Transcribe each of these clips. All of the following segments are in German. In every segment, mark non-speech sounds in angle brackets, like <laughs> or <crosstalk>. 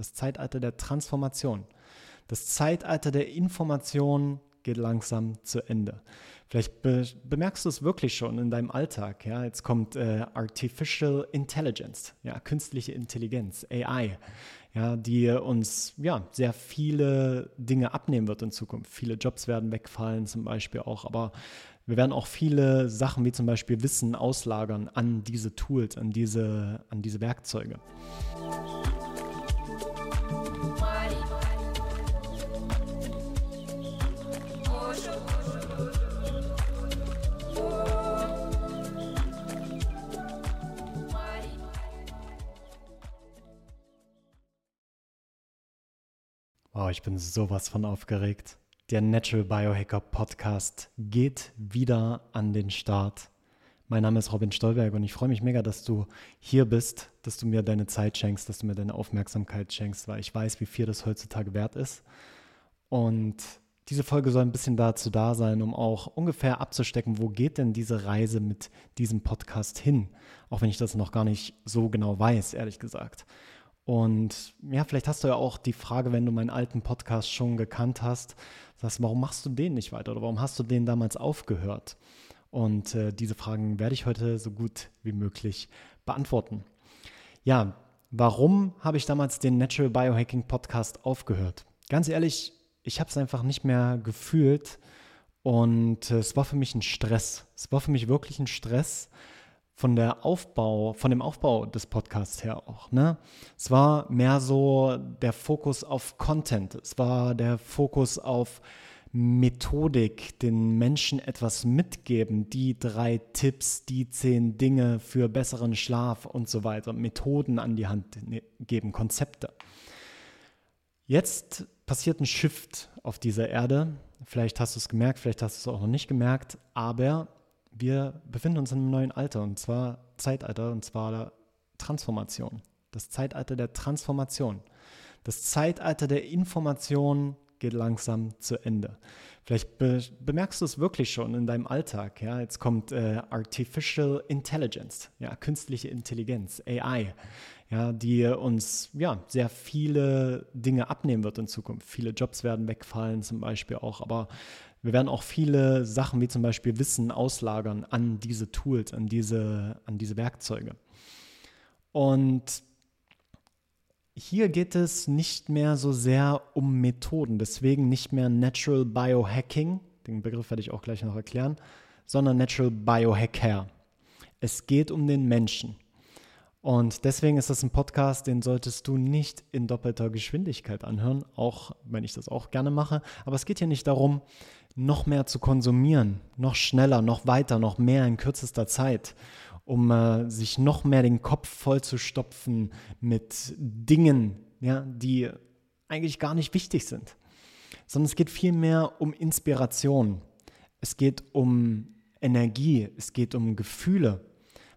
Das Zeitalter der Transformation. Das Zeitalter der Information geht langsam zu Ende. Vielleicht be bemerkst du es wirklich schon in deinem Alltag. Ja? Jetzt kommt äh, Artificial Intelligence, ja, künstliche Intelligenz, AI, ja, die uns ja, sehr viele Dinge abnehmen wird in Zukunft. Viele Jobs werden wegfallen zum Beispiel auch, aber wir werden auch viele Sachen wie zum Beispiel Wissen auslagern an diese Tools, an diese, an diese Werkzeuge. Oh, ich bin sowas von aufgeregt. Der Natural Biohacker Podcast geht wieder an den Start. Mein Name ist Robin Stolberg und ich freue mich mega, dass du hier bist, dass du mir deine Zeit schenkst, dass du mir deine Aufmerksamkeit schenkst, weil ich weiß, wie viel das heutzutage wert ist. Und diese Folge soll ein bisschen dazu da sein, um auch ungefähr abzustecken, wo geht denn diese Reise mit diesem Podcast hin? Auch wenn ich das noch gar nicht so genau weiß, ehrlich gesagt. Und ja, vielleicht hast du ja auch die Frage, wenn du meinen alten Podcast schon gekannt hast, sagst, warum machst du den nicht weiter oder warum hast du den damals aufgehört? Und äh, diese Fragen werde ich heute so gut wie möglich beantworten. Ja, warum habe ich damals den Natural Biohacking Podcast aufgehört? Ganz ehrlich, ich habe es einfach nicht mehr gefühlt und äh, es war für mich ein Stress. Es war für mich wirklich ein Stress, von der Aufbau, von dem Aufbau des Podcasts her auch. Ne? Es war mehr so der Fokus auf Content. Es war der Fokus auf Methodik, den Menschen etwas mitgeben, die drei Tipps, die zehn Dinge für besseren Schlaf und so weiter, Methoden an die Hand ne, geben, Konzepte. Jetzt passiert ein Shift auf dieser Erde. Vielleicht hast du es gemerkt, vielleicht hast du es auch noch nicht gemerkt, aber wir befinden uns in einem neuen Alter und zwar Zeitalter und zwar Transformation. Das Zeitalter der Transformation. Das Zeitalter der Information geht langsam zu Ende. Vielleicht be bemerkst du es wirklich schon in deinem Alltag. Ja? Jetzt kommt äh, Artificial Intelligence, ja, künstliche Intelligenz, AI, ja, die uns ja, sehr viele Dinge abnehmen wird in Zukunft. Viele Jobs werden wegfallen zum Beispiel auch, aber wir werden auch viele Sachen wie zum Beispiel Wissen auslagern an diese Tools, an diese, an diese Werkzeuge. Und hier geht es nicht mehr so sehr um Methoden, deswegen nicht mehr Natural Biohacking, den Begriff werde ich auch gleich noch erklären, sondern Natural Biohacker. Es geht um den Menschen. Und deswegen ist das ein Podcast, den solltest du nicht in doppelter Geschwindigkeit anhören, auch wenn ich das auch gerne mache. Aber es geht hier nicht darum, noch mehr zu konsumieren, noch schneller, noch weiter, noch mehr in kürzester Zeit, um äh, sich noch mehr den Kopf voll zu stopfen mit Dingen, ja, die eigentlich gar nicht wichtig sind. Sondern es geht vielmehr um Inspiration. Es geht um Energie, es geht um Gefühle.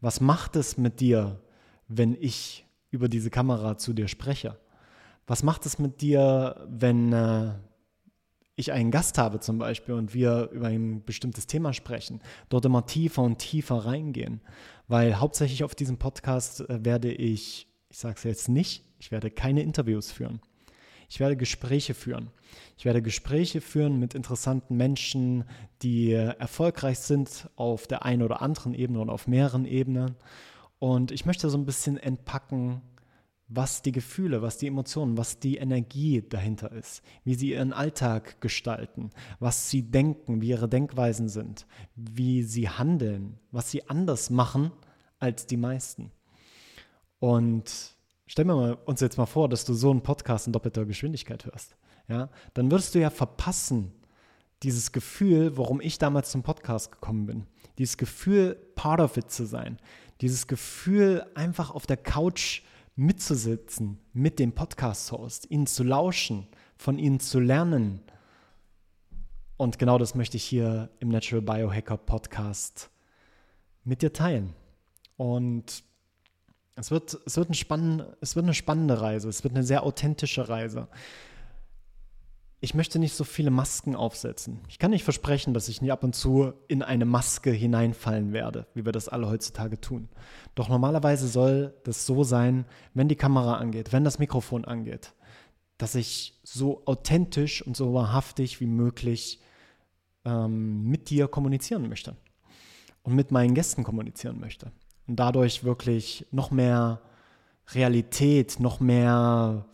Was macht es mit dir, wenn ich über diese Kamera zu dir spreche? Was macht es mit dir, wenn äh, ich einen Gast habe zum Beispiel und wir über ein bestimmtes Thema sprechen, dort immer tiefer und tiefer reingehen. Weil hauptsächlich auf diesem Podcast äh, werde ich, ich sage es jetzt nicht, ich werde keine Interviews führen. Ich werde Gespräche führen. Ich werde Gespräche führen mit interessanten Menschen, die äh, erfolgreich sind auf der einen oder anderen Ebene und auf mehreren Ebenen. Und ich möchte so ein bisschen entpacken, was die Gefühle, was die Emotionen, was die Energie dahinter ist, wie sie ihren Alltag gestalten, was sie denken, wie ihre Denkweisen sind, wie sie handeln, was sie anders machen als die meisten. Und stellen wir uns jetzt mal vor, dass du so einen Podcast in doppelter Geschwindigkeit hörst. Ja, dann würdest du ja verpassen, dieses Gefühl, warum ich damals zum Podcast gekommen bin. Dieses Gefühl, part of it zu sein. Dieses Gefühl, einfach auf der Couch mitzusitzen mit dem Podcast-Host, ihnen zu lauschen, von ihnen zu lernen. Und genau das möchte ich hier im Natural Biohacker Podcast mit dir teilen. Und es wird, es, wird ein spann, es wird eine spannende Reise, es wird eine sehr authentische Reise. Ich möchte nicht so viele Masken aufsetzen. Ich kann nicht versprechen, dass ich nie ab und zu in eine Maske hineinfallen werde, wie wir das alle heutzutage tun. Doch normalerweise soll das so sein, wenn die Kamera angeht, wenn das Mikrofon angeht, dass ich so authentisch und so wahrhaftig wie möglich ähm, mit dir kommunizieren möchte und mit meinen Gästen kommunizieren möchte. Und dadurch wirklich noch mehr Realität, noch mehr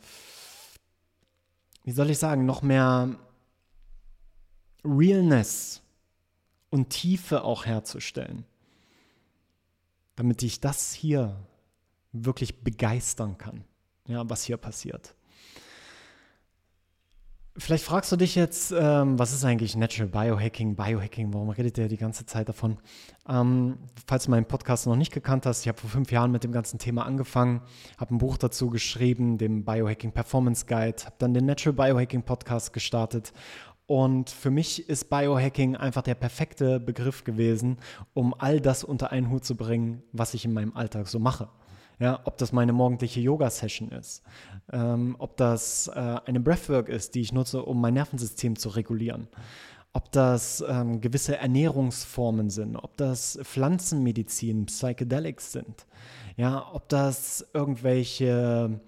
wie soll ich sagen, noch mehr Realness und Tiefe auch herzustellen, damit ich das hier wirklich begeistern kann, ja, was hier passiert. Vielleicht fragst du dich jetzt, ähm, was ist eigentlich Natural Biohacking, Biohacking, warum redet der die ganze Zeit davon? Ähm, falls du meinen Podcast noch nicht gekannt hast, ich habe vor fünf Jahren mit dem ganzen Thema angefangen, habe ein Buch dazu geschrieben, dem Biohacking Performance Guide, habe dann den Natural Biohacking Podcast gestartet und für mich ist Biohacking einfach der perfekte Begriff gewesen, um all das unter einen Hut zu bringen, was ich in meinem Alltag so mache. Ja, ob das meine morgendliche Yoga-Session ist, ähm, ob das äh, eine Breathwork ist, die ich nutze, um mein Nervensystem zu regulieren, ob das ähm, gewisse Ernährungsformen sind, ob das Pflanzenmedizin, Psychedelics sind, ja, ob das irgendwelche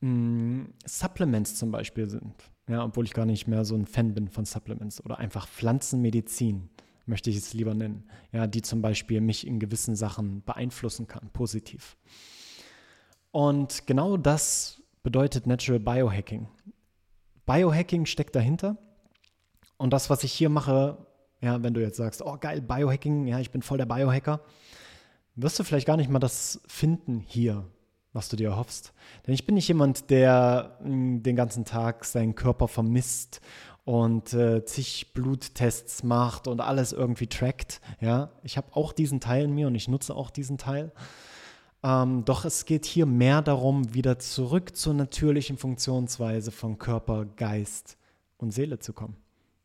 mh, hm, Supplements zum Beispiel sind, ja, obwohl ich gar nicht mehr so ein Fan bin von Supplements oder einfach Pflanzenmedizin möchte ich es lieber nennen, ja, die zum Beispiel mich in gewissen Sachen beeinflussen kann, positiv. Und genau das bedeutet Natural Biohacking. Biohacking steckt dahinter. Und das, was ich hier mache, ja, wenn du jetzt sagst, oh geil, Biohacking, ja, ich bin voll der Biohacker, wirst du vielleicht gar nicht mal das finden hier, was du dir erhoffst. Denn ich bin nicht jemand, der mh, hm, den ganzen Tag seinen Körper vermisst und äh, zig Bluttests macht und alles irgendwie trackt. Ja, ich habe auch diesen Teil in mir und ich nutze auch diesen Teil. Ähm, doch es geht hier mehr darum, wieder zurück zur natürlichen Funktionsweise von Körper, Geist und Seele zu kommen.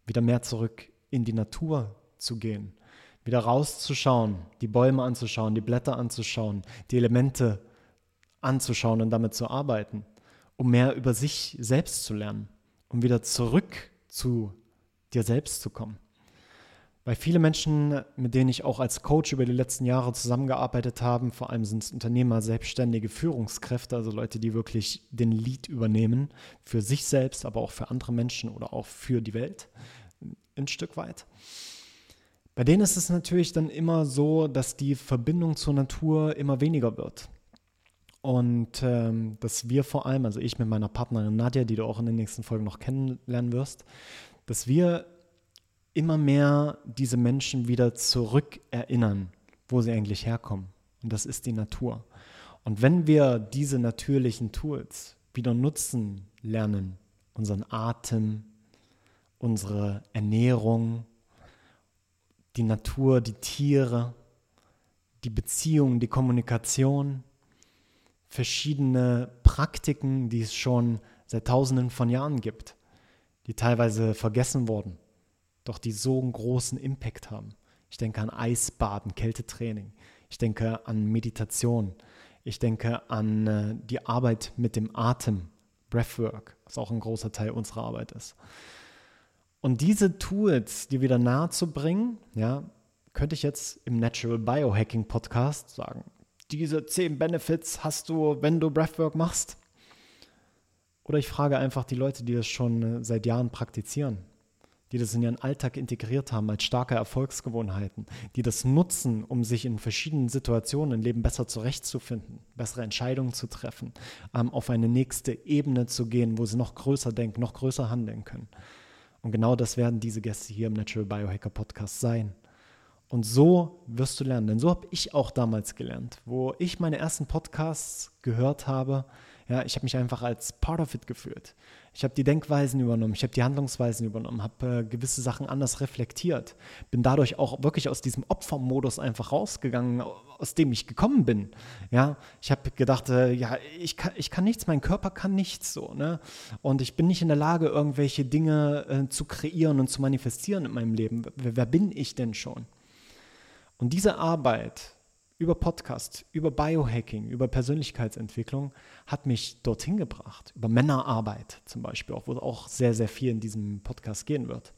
Wieder mehr zurück in die Natur zu gehen. Wieder rauszuschauen, die Bäume anzuschauen, die Blätter anzuschauen, die Elemente anzuschauen und damit zu arbeiten, um mehr über sich selbst zu lernen, um wieder zurück zu dir selbst zu kommen. Weil viele Menschen, mit denen ich auch als Coach über die letzten Jahre zusammengearbeitet habe, vor allem sind es Unternehmer, selbstständige Führungskräfte, also Leute, die wirklich den Lead übernehmen für sich selbst, aber auch für andere Menschen oder auch für die Welt ein Stück weit. Bei denen ist es natürlich dann immer so, dass die Verbindung zur Natur immer weniger wird. Und ähm, dass wir vor allem, also ich mit meiner Partnerin Nadja, die du auch in den nächsten Folgen noch kennenlernen wirst, dass wir immer mehr diese Menschen wieder zurückerinnern, wo sie eigentlich herkommen. Und das ist die Natur. Und wenn wir diese natürlichen Tools wieder nutzen lernen, unseren Atem, unsere Ernährung, die Natur, die Tiere, die Beziehung, die Kommunikation, verschiedene Praktiken, die es schon seit Tausenden von Jahren gibt, die teilweise vergessen wurden, doch die so einen großen Impact haben. Ich denke an Eisbaden, Kältetraining. Ich denke an Meditation. Ich denke an äh, die Arbeit mit dem Atem, Breathwork, was auch ein großer Teil unserer Arbeit ist. Und diese Tools, die wieder nahe zu bringen, ja, könnte ich jetzt im Natural Biohacking Podcast sagen, diese zehn Benefits hast du, wenn du Breathwork machst? Oder ich frage einfach die Leute, die das schon äh, seit Jahren praktizieren, die das in ihren Alltag integriert haben als starke Erfolgsgewohnheiten, die das nutzen, um sich in verschiedenen Situationen im Leben besser zurechtzufinden, bessere Entscheidungen zu treffen, ähm, auf eine nächste Ebene zu gehen, wo sie noch größer denken, noch größer handeln können. Und genau das werden diese Gäste hier im Natural Biohacker Podcast sein. Und so wirst du lernen. Denn so habe ich auch damals gelernt, wo ich meine ersten Podcasts gehört habe. Ja, ich habe mich einfach als part of it gefühlt. Ich habe die Denkweisen übernommen, ich habe die Handlungsweisen übernommen, habe äh, gewisse Sachen anders reflektiert. Bin dadurch auch wirklich aus diesem Opfermodus einfach rausgegangen, aus dem ich gekommen bin. Ja, ich habe gedacht, äh, ja, ich kann, ich kann nichts, mein Körper kann nichts so. Ne? Und ich bin nicht in der Lage, irgendwelche Dinge äh, zu kreieren und zu manifestieren in meinem Leben. Wer, wer bin ich denn schon? Und diese Arbeit über Podcast, über Biohacking, über Persönlichkeitsentwicklung hat mich dorthin gebracht. Über Männerarbeit zum Beispiel, auch, wo auch sehr, sehr viel in diesem Podcast gehen wird.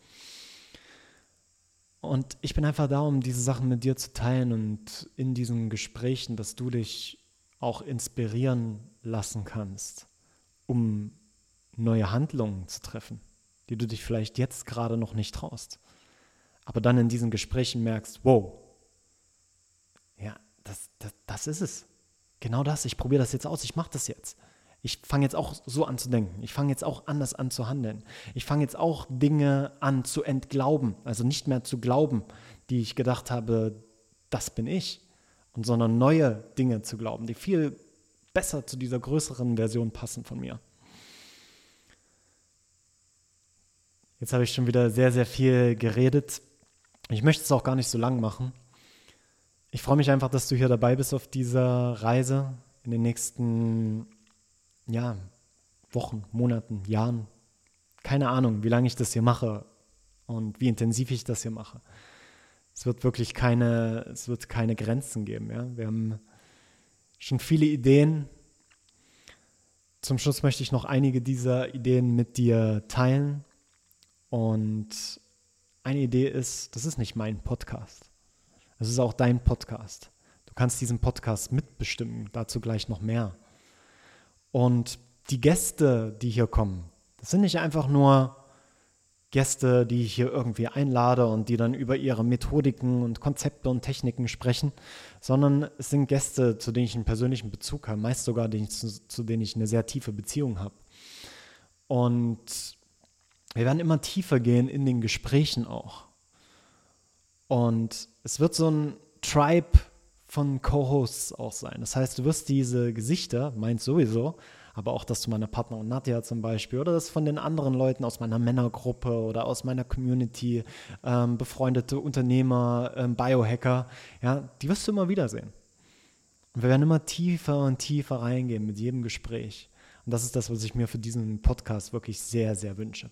Und ich bin einfach da, um diese Sachen mit dir zu teilen und in diesen Gesprächen, dass du dich auch inspirieren lassen kannst, um neue Handlungen zu treffen, die du dich vielleicht jetzt gerade noch nicht traust. Aber dann in diesen Gesprächen merkst, wow, das, das, das ist es. Genau das. Ich probiere das jetzt aus. Ich mache das jetzt. Ich fange jetzt auch so an zu denken. Ich fange jetzt auch anders an zu handeln. Ich fange jetzt auch Dinge an zu entglauben. Also nicht mehr zu glauben, die ich gedacht habe, das bin ich. Und sondern neue Dinge zu glauben, die viel besser zu dieser größeren Version passen von mir. Jetzt habe ich schon wieder sehr, sehr viel geredet. Ich möchte es auch gar nicht so lang machen. Ich freue mich einfach, dass du hier dabei bist auf dieser Reise in den nächsten ja, Wochen, Monaten, Jahren. Keine Ahnung, wie lange ich das hier mache und wie intensiv ich das hier mache. Es wird wirklich keine, es wird keine Grenzen geben. Ja? Wir haben schon viele Ideen. Zum Schluss möchte ich noch einige dieser Ideen mit dir teilen. Und eine Idee ist, das ist nicht mein Podcast. Das ist auch dein Podcast. Du kannst diesen Podcast mitbestimmen, dazu gleich noch mehr. Und die Gäste, die hier kommen, das sind nicht einfach nur Gäste, die ich hier irgendwie einlade und die dann über ihre Methodiken und Konzepte und Techniken sprechen, sondern es sind Gäste, zu denen ich einen persönlichen Bezug habe, meist sogar zu, zu denen ich eine sehr tiefe Beziehung habe. Und wir werden immer tiefer gehen in den Gesprächen auch. Und es wird so ein Tribe von Co-Hosts auch sein. Das heißt, du wirst diese Gesichter, meint sowieso, aber auch das zu meiner Partnerin Nadja zum Beispiel oder das von den anderen Leuten aus meiner Männergruppe oder aus meiner Community, ähm, befreundete Unternehmer, ähm, Biohacker, ja, die wirst du immer wiedersehen. Und wir werden immer tiefer und tiefer reingehen mit jedem Gespräch. Und das ist das, was ich mir für diesen Podcast wirklich sehr, sehr wünsche.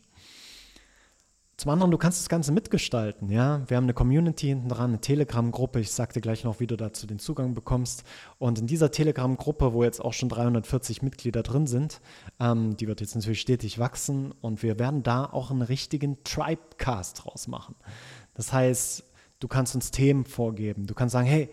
Zum anderen, du kannst das Ganze mitgestalten. Ja? Wir haben eine Community hinten dran, eine Telegram-Gruppe. Ich dir gleich noch, wie du dazu den Zugang bekommst. Und in dieser Telegram-Gruppe, wo jetzt auch schon 340 Mitglieder drin sind, ähm, die wird jetzt natürlich stetig wachsen. Und wir werden da auch einen richtigen Tribecast draus machen. Das heißt, du kannst uns Themen vorgeben. Du kannst sagen, hey,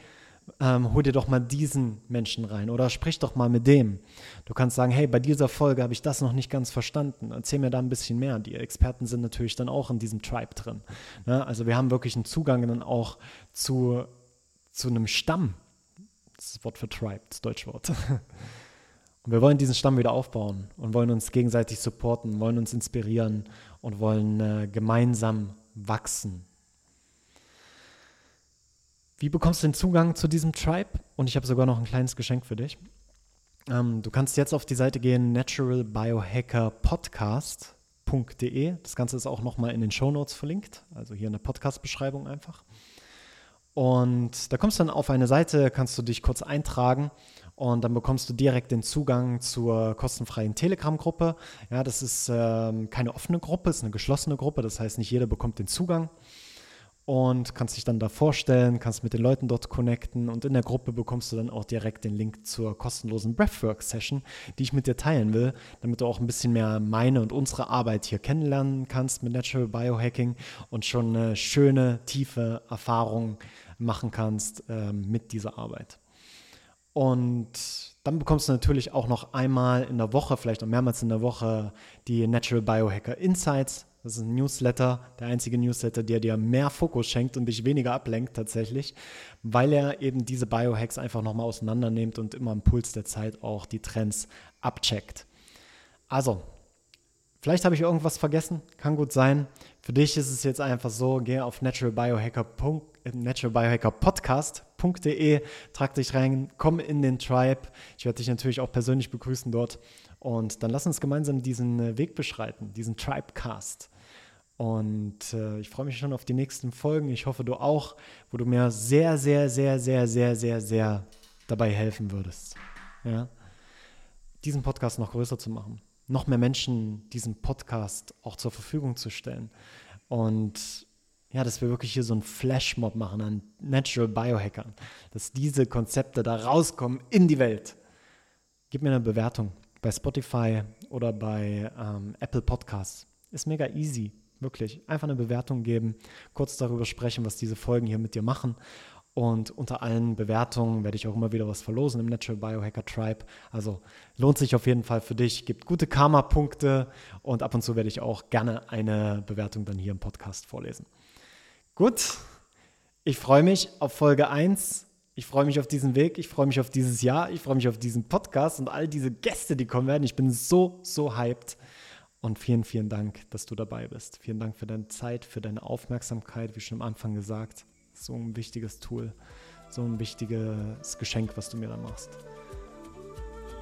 ähm, hol dir doch mal diesen Menschen rein oder sprich doch mal mit dem. Du kannst sagen, hey, bei dieser Folge habe ich das noch nicht ganz verstanden. Erzähl mir da ein bisschen mehr. Die Experten sind natürlich dann auch in diesem Tribe drin. Ne? Also wir haben wirklich einen Zugang dann auch zu, zu einem Stamm. Das ist das Wort für Tribe, das deutsche Wort. <laughs> Und wir wollen diesen Stamm wieder aufbauen und wollen uns gegenseitig supporten, wollen uns inspirieren und wollen äh, gemeinsam wachsen wie bekommst du den Zugang zu diesem Tribe? Und ich habe sogar noch ein kleines Geschenk für dich. Ähm, du kannst jetzt auf die Seite gehen, naturalbiohackerpodcast.de. Das Ganze ist auch nochmal in den Show Notes verlinkt, also hier in der Podcast-Beschreibung einfach. Und da kommst du dann auf eine Seite, kannst du dich kurz eintragen und dann bekommst du direkt den Zugang zur kostenfreien Telegram-Gruppe. Ja, das ist ähm, keine offene Gruppe, es ist eine geschlossene Gruppe, das heißt, nicht jeder bekommt den Zugang und kannst dich dann da vorstellen, kannst mit den Leuten dort connecten und in der Gruppe bekommst du dann auch direkt den Link zur kostenlosen Breathwork-Session, die ich mit dir teilen will, damit du auch ein bisschen mehr meine und unsere Arbeit hier kennenlernen kannst mit Natural Biohacking und schon eine schöne, tiefe Erfahrung machen kannst äh, mit dieser Arbeit. Und dann bekommst du natürlich auch noch einmal in der Woche, vielleicht auch mehrmals in der Woche, die Natural Biohacker Insights das ist ein Newsletter, der einzige Newsletter, der dir mehr Fokus schenkt und dich weniger ablenkt tatsächlich, weil er eben diese Biohacks einfach nochmal auseinander nimmt und immer am Puls der Zeit auch die Trends abcheckt. Also, vielleicht habe ich irgendwas vergessen, kann gut sein. Für dich ist es jetzt einfach so, geh auf naturalbiohacker.podcast.de, trag dich rein, komm in den Tribe. Ich werde dich natürlich auch persönlich begrüßen dort. Und dann lass uns gemeinsam diesen Weg beschreiten, diesen Tribecast. Und äh, ich freue mich schon auf die nächsten Folgen. Ich hoffe, du auch, wo du mir sehr, sehr, sehr, sehr, sehr, sehr, sehr dabei helfen würdest. Ja? Diesen Podcast noch größer zu machen. Noch mehr Menschen diesen Podcast auch zur Verfügung zu stellen. Und ja, dass wir wirklich hier so einen Flashmob machen an Natural Biohackern, dass diese Konzepte da rauskommen in die Welt. Gib mir eine Bewertung bei Spotify oder bei ähm, Apple Podcasts. Ist mega easy, wirklich. Einfach eine Bewertung geben, kurz darüber sprechen, was diese Folgen hier mit dir machen. Und unter allen Bewertungen werde ich auch immer wieder was verlosen im Natural Biohacker Tribe. Also lohnt sich auf jeden Fall für dich, gibt gute Karma-Punkte und ab und zu werde ich auch gerne eine Bewertung dann hier im Podcast vorlesen. Gut, ich freue mich auf Folge 1. Ich freue mich auf diesen Weg, ich freue mich auf dieses Jahr, ich freue mich auf diesen Podcast und all diese Gäste, die kommen werden. Ich bin so, so hyped. Und vielen, vielen Dank, dass du dabei bist. Vielen Dank für deine Zeit, für deine Aufmerksamkeit, wie schon am Anfang gesagt so ein wichtiges Tool, so ein wichtiges Geschenk, was du mir da machst.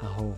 Aho.